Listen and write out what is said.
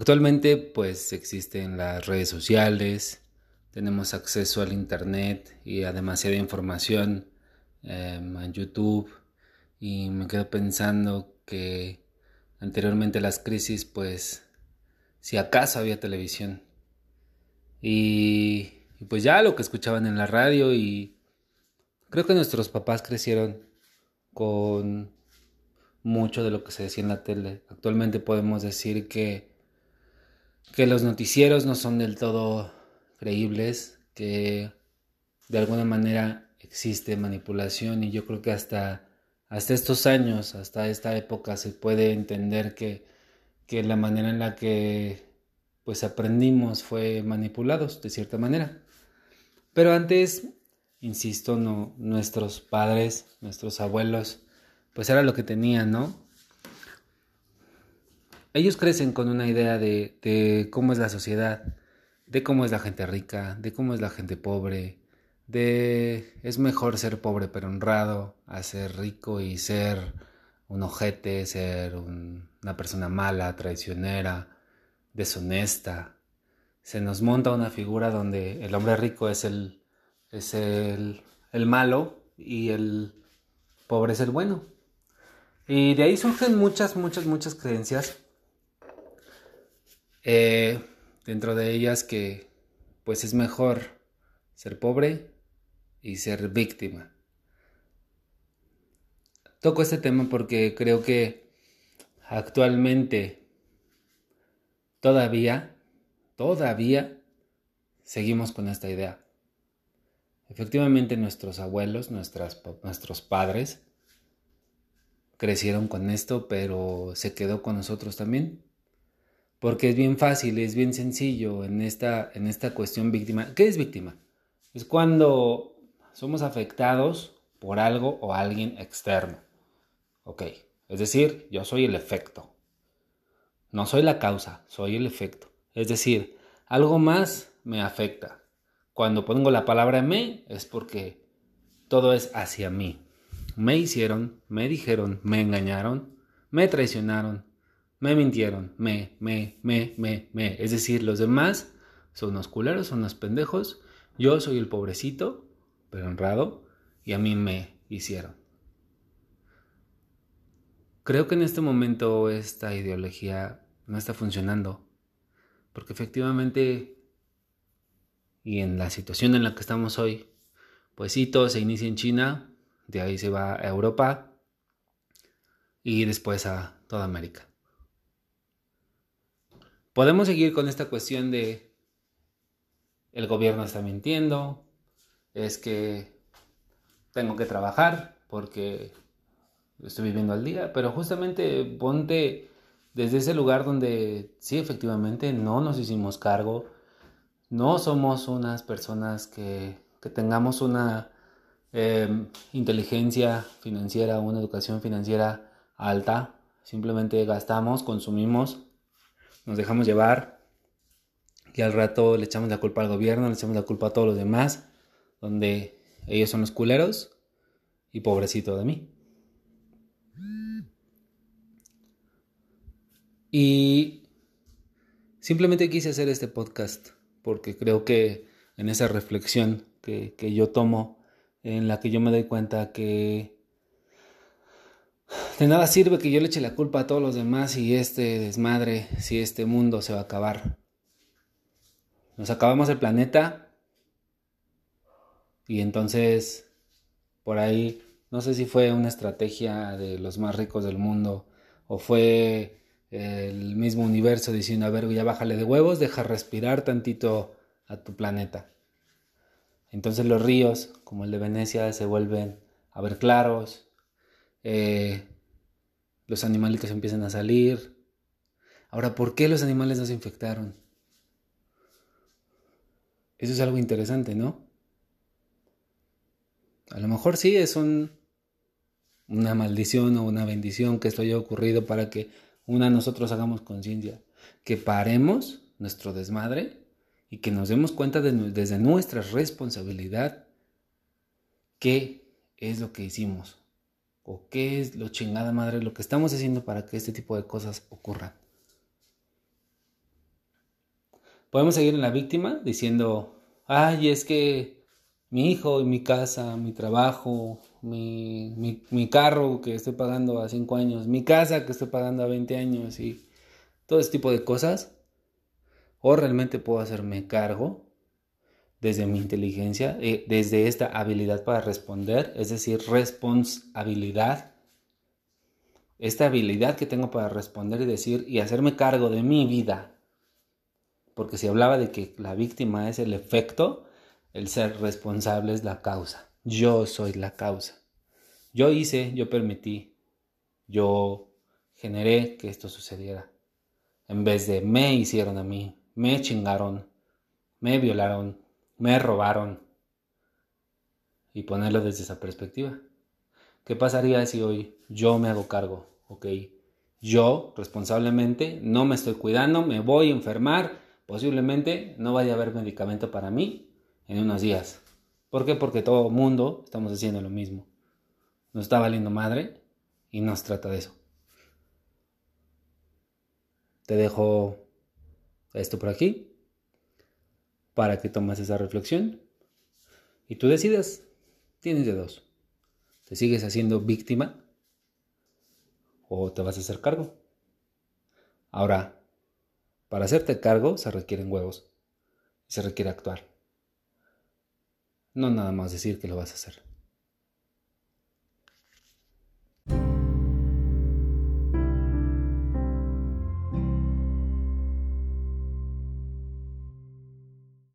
Actualmente pues existen las redes sociales, tenemos acceso al internet y a demasiada información em, en YouTube y me quedo pensando que anteriormente las crisis pues si acaso había televisión y, y pues ya lo que escuchaban en la radio y creo que nuestros papás crecieron con mucho de lo que se decía en la tele. Actualmente podemos decir que que los noticieros no son del todo creíbles, que de alguna manera existe manipulación y yo creo que hasta, hasta estos años, hasta esta época se puede entender que, que la manera en la que pues aprendimos fue manipulados de cierta manera. Pero antes, insisto, no, nuestros padres, nuestros abuelos, pues era lo que tenían, ¿no? Ellos crecen con una idea de, cómo es la sociedad, de cómo es la gente rica, de cómo es la gente pobre, de es mejor ser pobre pero honrado a ser rico y ser un ojete, ser una persona mala, traicionera, deshonesta. Se nos monta una figura donde el hombre rico es el, es el, el malo y el pobre es el bueno. Y de ahí surgen muchas, muchas, muchas creencias eh, dentro de ellas que pues es mejor ser pobre y ser víctima. Toco este tema porque creo que actualmente todavía, todavía seguimos con esta idea. Efectivamente nuestros abuelos, nuestras, nuestros padres crecieron con esto, pero se quedó con nosotros también porque es bien fácil, es bien sencillo en esta, en esta cuestión víctima. ¿Qué es víctima? Es cuando somos afectados por algo o alguien externo. Ok, es decir, yo soy el efecto. No soy la causa, soy el efecto. Es decir, algo más me afecta. Cuando pongo la palabra me es porque todo es hacia mí. Me hicieron, me dijeron, me engañaron, me traicionaron, me mintieron, me, me, me, me, me. Es decir, los demás son unos culeros, son unos pendejos. Yo soy el pobrecito, pero honrado, y a mí me hicieron. Creo que en este momento esta ideología no está funcionando, porque efectivamente, y en la situación en la que estamos hoy, pues sí, todo se inicia en China, de ahí se va a Europa y después a toda América. Podemos seguir con esta cuestión de el gobierno está mintiendo, es que tengo que trabajar porque estoy viviendo al día, pero justamente ponte desde ese lugar donde sí, efectivamente, no nos hicimos cargo, no somos unas personas que, tengamos una em, inteligencia financiera, una educación financiera alta, simplemente gastamos, consumimos nos dejamos llevar y al rato le echamos la culpa al gobierno, le echamos la culpa a todos los demás, donde ellos son los culeros y pobrecito de mí. Y simplemente quise hacer este podcast porque creo que en esa reflexión que, que yo tomo, en la que yo me doy cuenta que de nada sirve que yo le eche la culpa a todos los demás y este desmadre, si este mundo se va a acabar. Nos acabamos el planeta y entonces por ahí, no sé si fue una estrategia de los más ricos del mundo o fue el mismo universo diciendo, a ver, ya bájale de huevos, deja respirar tantito a tu planeta. Entonces los ríos, como el de Venecia, se vuelven a ver claros, eh, los animalitos empiezan a salir. Ahora, ¿por qué los animales no se infectaron? Eso es algo interesante, ¿no? A lo mejor sí es un, una maldición o una bendición que esto haya ocurrido para que una nosotros hagamos conciencia, que paremos nuestro desmadre y que nos demos cuenta desde nuestra responsabilidad qué es lo que hicimos o qué es lo chingada madre lo que estamos haciendo para que este tipo de cosas ocurran. Podemos seguir en la víctima diciendo, ay, es que mi hijo y mi casa, mi trabajo, mi, mi, mi, carro que estoy pagando a 5 años, mi casa que estoy pagando a 20 años y todo ese tipo de cosas. O realmente puedo hacerme cargo desde mi inteligencia, eh, desde esta habilidad para responder, es decir, responsabilidad. Esta habilidad que tengo para responder y decir y hacerme cargo de mi vida. Porque si hablaba de que la víctima es el efecto, el ser responsable es la causa. Yo soy la causa. Yo hice, yo permití, yo generé que esto sucediera. En vez de me hicieron a mí, me chingaron, me violaron, me robaron. Y ponerlo desde esa perspectiva. ¿Qué pasaría si hoy yo me hago cargo? Ok, yo responsablemente no me estoy cuidando, me voy a enfermar, posiblemente no vaya a haber medicamento para mí en unos días. ¿Por qué? Porque todo el mundo estamos haciendo lo mismo. Nos está valiendo madre y nos trata de eso. Te dejo esto por aquí para que tomes esa reflexión y tú decidas. Tienes de dos. ¿Te sigues haciendo víctima o te vas a hacer cargo? Ahora, para hacerte cargo se requieren huevos y se requiere actuar. No nada más decir que lo vas a hacer.